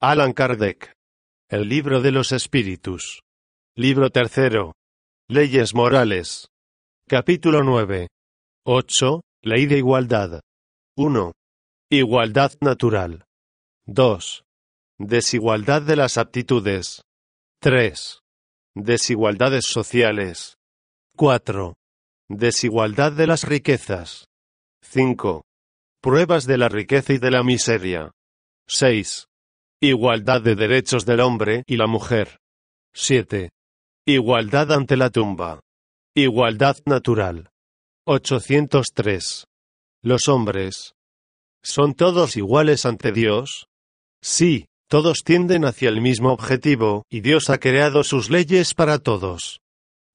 Alan Kardec. El libro de los espíritus. Libro tercero. Leyes morales. Capítulo 9. 8. Ley de igualdad. 1. Igualdad natural. 2. Desigualdad de las aptitudes. 3. Desigualdades sociales. 4. Desigualdad de las riquezas. 5. Pruebas de la riqueza y de la miseria. 6. Igualdad de derechos del hombre y la mujer. 7. Igualdad ante la tumba. Igualdad natural. 803. Los hombres. ¿Son todos iguales ante Dios? Sí, todos tienden hacia el mismo objetivo, y Dios ha creado sus leyes para todos.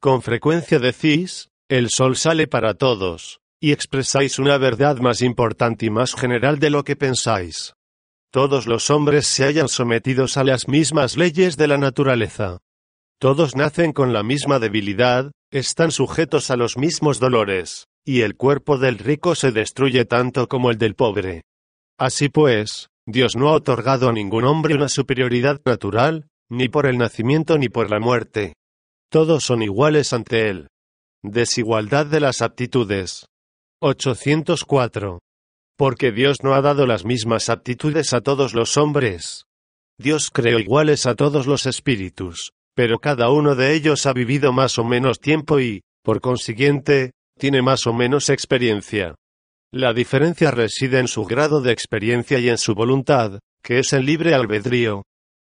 Con frecuencia decís, el sol sale para todos, y expresáis una verdad más importante y más general de lo que pensáis. Todos los hombres se hallan sometidos a las mismas leyes de la naturaleza. Todos nacen con la misma debilidad, están sujetos a los mismos dolores, y el cuerpo del rico se destruye tanto como el del pobre. Así pues, Dios no ha otorgado a ningún hombre una superioridad natural, ni por el nacimiento ni por la muerte. Todos son iguales ante Él. Desigualdad de las aptitudes. 804. Porque Dios no ha dado las mismas aptitudes a todos los hombres. Dios creó iguales a todos los espíritus, pero cada uno de ellos ha vivido más o menos tiempo y, por consiguiente, tiene más o menos experiencia. La diferencia reside en su grado de experiencia y en su voluntad, que es el libre albedrío.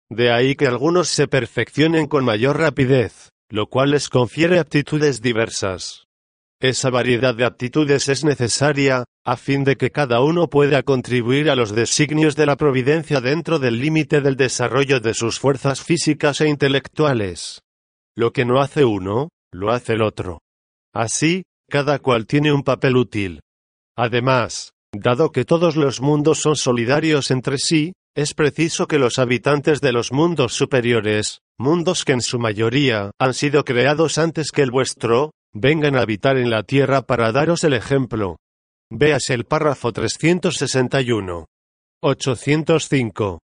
De ahí que algunos se perfeccionen con mayor rapidez, lo cual les confiere aptitudes diversas. Esa variedad de aptitudes es necesaria, a fin de que cada uno pueda contribuir a los designios de la providencia dentro del límite del desarrollo de sus fuerzas físicas e intelectuales. Lo que no hace uno, lo hace el otro. Así, cada cual tiene un papel útil. Además, dado que todos los mundos son solidarios entre sí, es preciso que los habitantes de los mundos superiores, mundos que en su mayoría han sido creados antes que el vuestro, vengan a habitar en la tierra para daros el ejemplo. Veas el párrafo 361. 805.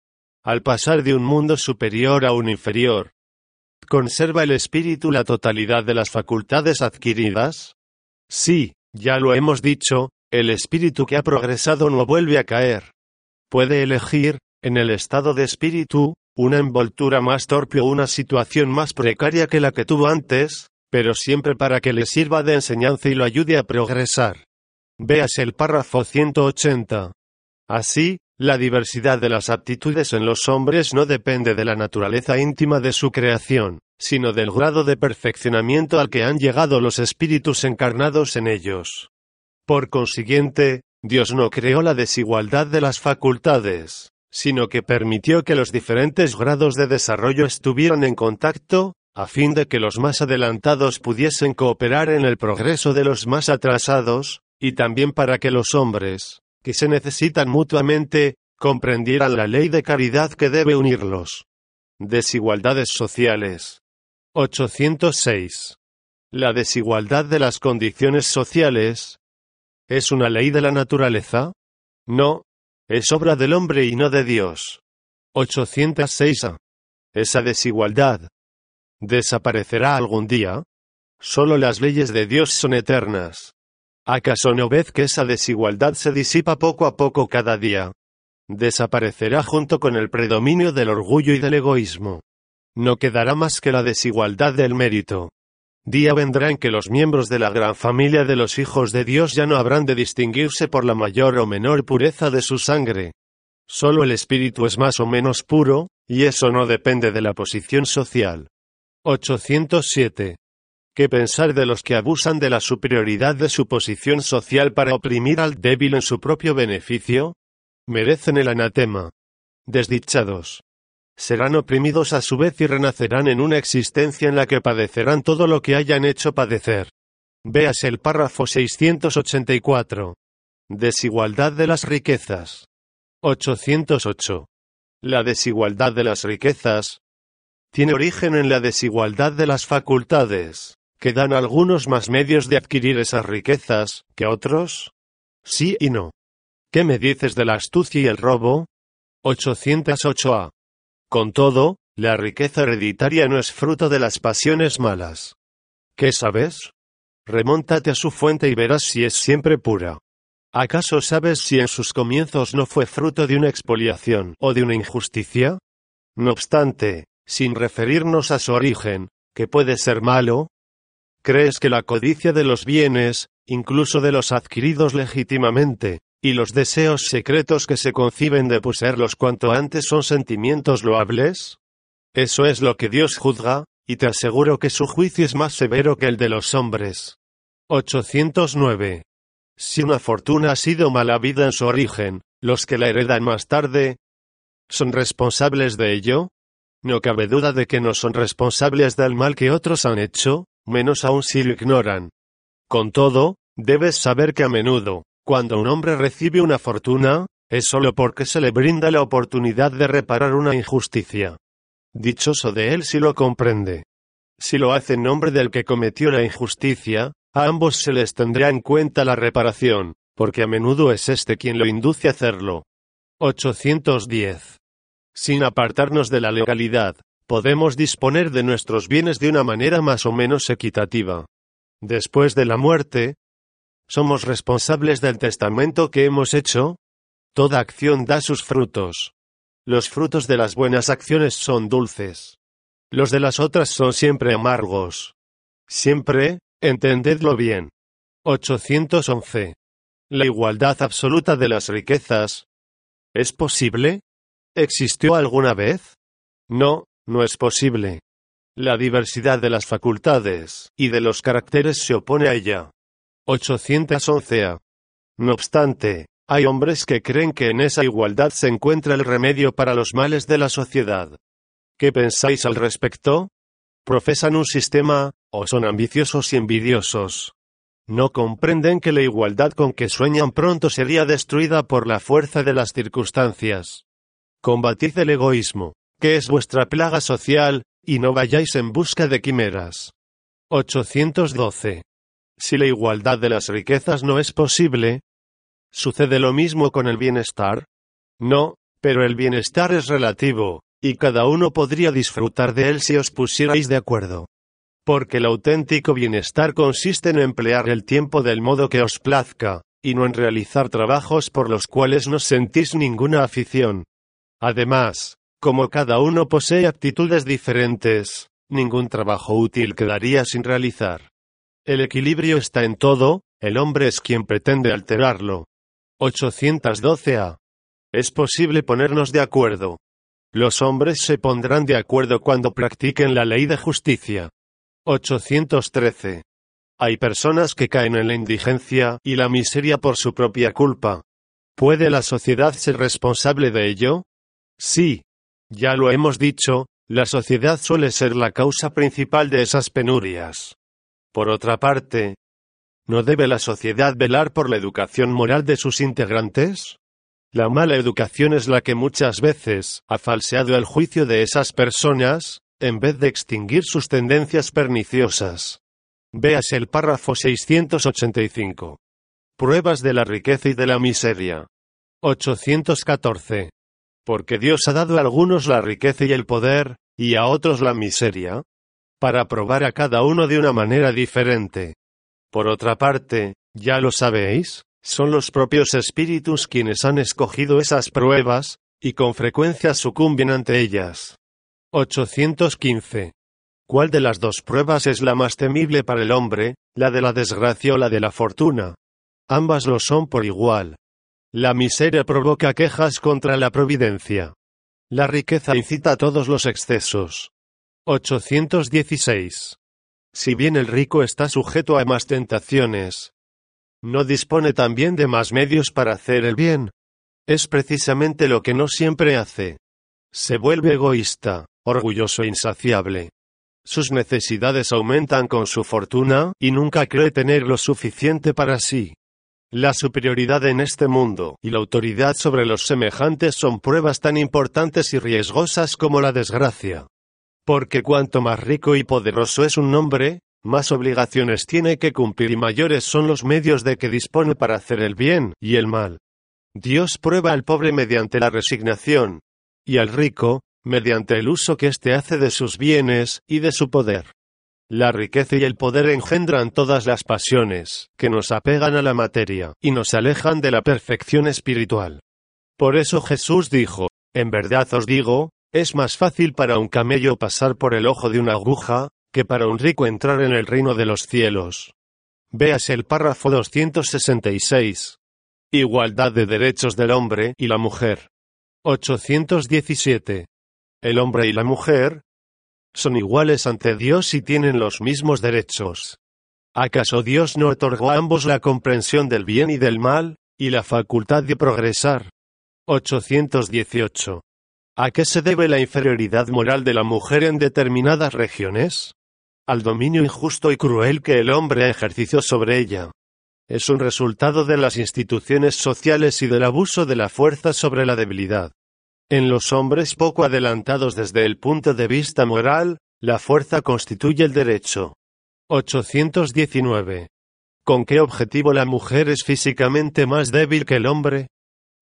Al pasar de un mundo superior a un inferior, ¿conserva el espíritu la totalidad de las facultades adquiridas? Sí, ya lo hemos dicho, el espíritu que ha progresado no vuelve a caer. Puede elegir, en el estado de espíritu, una envoltura más torpe o una situación más precaria que la que tuvo antes, pero siempre para que le sirva de enseñanza y lo ayude a progresar. Veas el párrafo 180. Así, la diversidad de las aptitudes en los hombres no depende de la naturaleza íntima de su creación, sino del grado de perfeccionamiento al que han llegado los espíritus encarnados en ellos. Por consiguiente, Dios no creó la desigualdad de las facultades, sino que permitió que los diferentes grados de desarrollo estuvieran en contacto, a fin de que los más adelantados pudiesen cooperar en el progreso de los más atrasados, y también para que los hombres, que se necesitan mutuamente, comprendieran la ley de caridad que debe unirlos. Desigualdades sociales. 806. La desigualdad de las condiciones sociales. ¿Es una ley de la naturaleza? No. Es obra del hombre y no de Dios. 806. Esa desigualdad. ¿Desaparecerá algún día? Solo las leyes de Dios son eternas. ¿Acaso no ves que esa desigualdad se disipa poco a poco cada día? Desaparecerá junto con el predominio del orgullo y del egoísmo no quedará más que la desigualdad del mérito. Día vendrá en que los miembros de la gran familia de los hijos de Dios ya no habrán de distinguirse por la mayor o menor pureza de su sangre. Solo el espíritu es más o menos puro, y eso no depende de la posición social. 807. ¿Qué pensar de los que abusan de la superioridad de su posición social para oprimir al débil en su propio beneficio? Merecen el anatema. Desdichados. serán oprimidos a su vez y renacerán en una existencia en la que padecerán todo lo que hayan hecho padecer. Veas el párrafo 684. Desigualdad de las riquezas. 808. La desigualdad de las riquezas tiene origen en la desigualdad de las facultades, que dan a algunos más medios de adquirir esas riquezas que otros. Sí y no. ¿Qué me dices de la astucia y el robo? 808a. Con todo, la riqueza hereditaria no es fruto de las pasiones malas. ¿Qué sabes? Remóntate a su fuente y verás si es siempre pura. ¿Acaso sabes si en sus comienzos no fue fruto de una expoliación o de una injusticia? No obstante, sin referirnos a su origen, que puede ser malo, ¿crees que la codicia de los bienes, incluso de los adquiridos legítimamente, y los deseos secretos que se conciben de poseerlos cuanto antes son sentimientos loables? Eso es lo que Dios juzga, y te aseguro que su juicio es más severo que el de los hombres. 809. Si una fortuna ha sido mala vida en su origen, los que la heredan más tarde, ¿son responsables de ello? No cabe duda de que no son responsables del mal que otros han hecho, menos aún si lo ignoran. Con todo, debes saber que a menudo, cuando un hombre recibe una fortuna, es solo porque se le brinda la oportunidad de reparar una injusticia. Dichoso de él si lo comprende. Si lo hace en nombre del que cometió la injusticia, a ambos se les tendrá en cuenta la reparación, porque a menudo es este quien lo induce a hacerlo. 810. Sin apartarnos de la legalidad, podemos disponer de nuestros bienes de una manera más o menos equitativa. Después de la muerte, ¿somos responsables del testamento que hemos hecho? Toda acción da sus frutos. Los frutos de las buenas acciones son dulces. Los de las otras son siempre amargos. Siempre, entendedlo bien. 811. La igualdad absoluta de las riquezas. ¿Es posible? ¿Existió alguna vez? No, no es posible. La diversidad de las facultades y de los caracteres se opone a ella. 811. No obstante, hay hombres que creen que en esa igualdad se encuentra el remedio para los males de la sociedad. ¿Qué pensáis al respecto? ¿Profesan un sistema, o son ambiciosos y envidiosos? No comprenden que la igualdad con que sueñan pronto sería destruida por la fuerza de las circunstancias. Combatid el egoísmo, que es vuestra plaga social, y no vayáis en busca de quimeras. 812. Si la igualdad de las riquezas no es posible, ¿sucede lo mismo con el bienestar? No, pero el bienestar es relativo, y cada uno podría disfrutar de él si os pusierais de acuerdo. Porque el auténtico bienestar consiste en emplear el tiempo del modo que os plazca, y no en realizar trabajos por los cuales no sentís ninguna afición. Además, como cada uno posee aptitudes diferentes, ningún trabajo útil quedaría sin realizar. El equilibrio está en todo, el hombre es quien pretende alterarlo. 812 A. Es posible ponernos de acuerdo. Los hombres se pondrán de acuerdo cuando practiquen la ley de justicia. 813. Hay personas que caen en la indigencia y la miseria por su propia culpa. ¿Puede la sociedad ser responsable de ello? Sí. Ya lo hemos dicho, la sociedad suele ser la causa principal de esas penurias. Por otra parte, ¿no debe la sociedad velar por la educación moral de sus integrantes? La mala educación es la que muchas veces ha falseado el juicio de esas personas, en vez de extinguir sus tendencias perniciosas. Veas el párrafo 685. Pruebas de la riqueza y de la miseria. 814 porque Dios ha dado a algunos la riqueza y el poder, y a otros la miseria, para probar a cada uno de una manera diferente. Por otra parte, ya lo sabéis, son los propios espíritus quienes han escogido esas pruebas, y con frecuencia sucumben ante ellas. 815. ¿Cuál de las dos pruebas es la más temible para el hombre, la de la desgracia o la de la fortuna? Ambas lo son por igual. La miseria provoca quejas contra la providencia. La riqueza incita a todos los excesos. 816. Si bien el rico está sujeto a más tentaciones, no dispone también de más medios para hacer el bien. Es precisamente lo que no siempre hace. Se vuelve egoísta, orgulloso e insaciable. Sus necesidades aumentan con su fortuna y nunca cree tener lo suficiente para sí. La superioridad en este mundo y la autoridad sobre los semejantes son pruebas tan importantes y riesgosas como la desgracia. Porque cuanto más rico y poderoso es un hombre, más obligaciones tiene que cumplir y mayores son los medios de que dispone para hacer el bien y el mal. Dios prueba al pobre mediante la resignación, y al rico, mediante el uso que éste hace de sus bienes y de su poder. La riqueza y el poder engendran todas las pasiones, que nos apegan a la materia, y nos alejan de la perfección espiritual. Por eso Jesús dijo, En verdad os digo, es más fácil para un camello pasar por el ojo de una aguja, que para un rico entrar en el reino de los cielos. Veas el párrafo 266. Igualdad de derechos del hombre y la mujer. 817. El hombre y la mujer son iguales ante Dios y tienen los mismos derechos. ¿Acaso Dios no otorgó a ambos la comprensión del bien y del mal, y la facultad de progresar? 818. ¿A qué se debe la inferioridad moral de la mujer en determinadas regiones? al dominio injusto y cruel que el hombre ejerció sobre ella. Es un resultado de las instituciones sociales y del abuso de la fuerza sobre la debilidad. En los hombres poco adelantados desde el punto de vista moral, la fuerza constituye el derecho. 819. ¿Con qué objetivo la mujer es físicamente más débil que el hombre?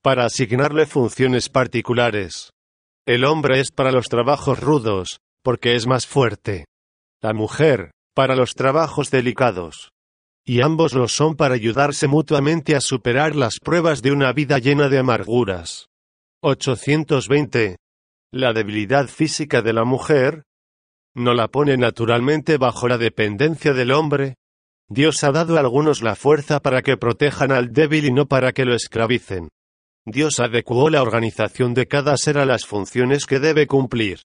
Para asignarle funciones particulares. El hombre es para los trabajos rudos, porque es más fuerte la mujer, para los trabajos delicados. Y ambos lo son para ayudarse mutuamente a superar las pruebas de una vida llena de amarguras. 820. La debilidad física de la mujer no la pone naturalmente bajo la dependencia del hombre. Dios ha dado a algunos la fuerza para que protejan al débil y no para que lo esclavicen. Dios adecuó la organización de cada ser a las funciones que debe cumplir.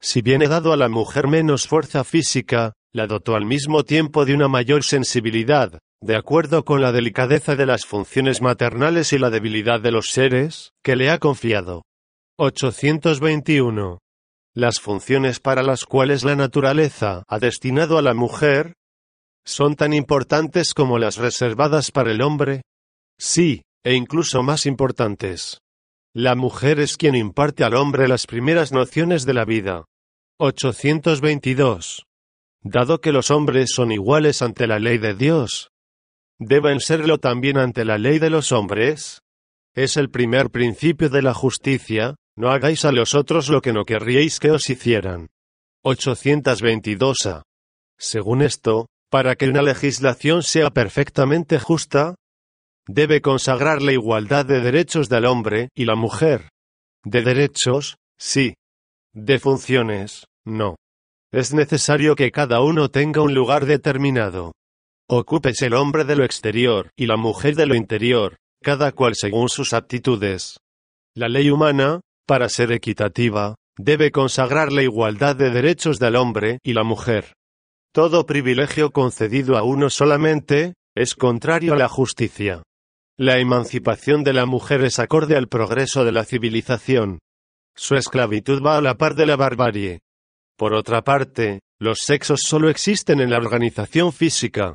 Si bien he dado a la mujer menos fuerza física, la dotó al mismo tiempo de una mayor sensibilidad, de acuerdo con la delicadeza de las funciones maternales y la debilidad de los seres, que le ha confiado. 821. Las funciones para las cuales la naturaleza ha destinado a la mujer son tan importantes como las reservadas para el hombre. Sí, e incluso más importantes. La mujer es quien imparte al hombre las primeras nociones de la vida. 822. Dado que los hombres son iguales ante la ley de Dios, ¿deben serlo también ante la ley de los hombres? Es el primer principio de la justicia, no hagáis a los otros lo que no querríais que os hicieran. 822 a. Según esto, para que una legislación sea perfectamente justa, debe consagrar la igualdad de derechos del hombre y la mujer. De derechos, sí. De funciones, no. Es necesario que cada uno tenga un lugar determinado. Ocúpese el hombre de lo exterior y la mujer de lo interior, cada cual según sus aptitudes. La ley humana, para ser equitativa, debe consagrar la igualdad de derechos del hombre y la mujer. Todo privilegio concedido a uno solamente, es contrario a la justicia. La emancipación de la mujer es acorde al progreso de la civilización. Su esclavitud va a la par de la barbarie. Por otra parte, los sexos solo existen en la organización física.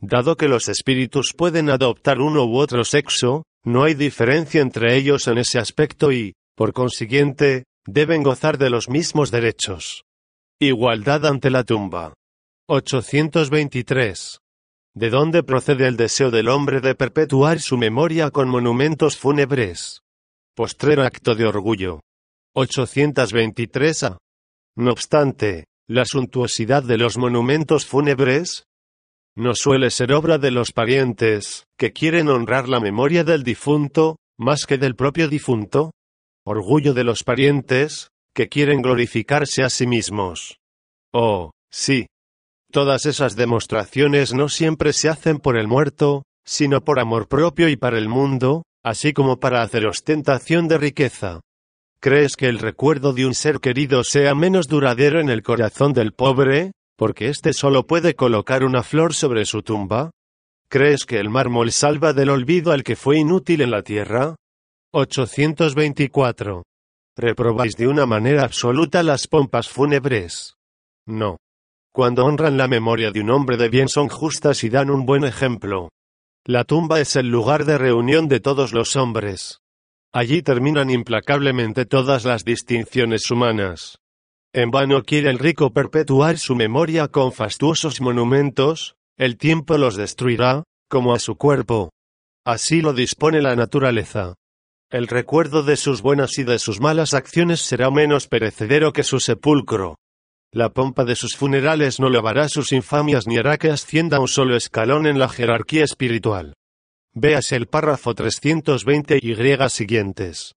Dado que los espíritus pueden adoptar uno u otro sexo, no hay diferencia entre ellos en ese aspecto y, por consiguiente, deben gozar de los mismos derechos. Igualdad ante la tumba. 823. ¿De dónde procede el deseo del hombre de perpetuar su memoria con monumentos fúnebres? Postrer acto de orgullo. 823 a. No obstante, la suntuosidad de los monumentos fúnebres no suele ser obra de los parientes, que quieren honrar la memoria del difunto, más que del propio difunto. Orgullo de los parientes, que quieren glorificarse a sí mismos. Oh, sí. Todas esas demostraciones no siempre se hacen por el muerto, sino por amor propio y para el mundo, así como para hacer ostentación de riqueza. ¿Crees que el recuerdo de un ser querido sea menos duradero en el corazón del pobre, porque éste solo puede colocar una flor sobre su tumba? ¿Crees que el mármol salva del olvido al que fue inútil en la tierra? 824. ¿Reprobáis de una manera absoluta las pompas fúnebres? No. Cuando honran la memoria de un hombre de bien son justas y dan un buen ejemplo. La tumba es el lugar de reunión de todos los hombres. Allí terminan implacablemente todas las distinciones humanas. En vano quiere el rico perpetuar su memoria con fastuosos monumentos, el tiempo los destruirá, como a su cuerpo. Así lo dispone la naturaleza. El recuerdo de sus buenas y de sus malas acciones será menos perecedero que su sepulcro. La pompa de sus funerales no lavará sus infamias ni hará que ascienda un solo escalón en la jerarquía espiritual. Véase el párrafo 320 y siguientes.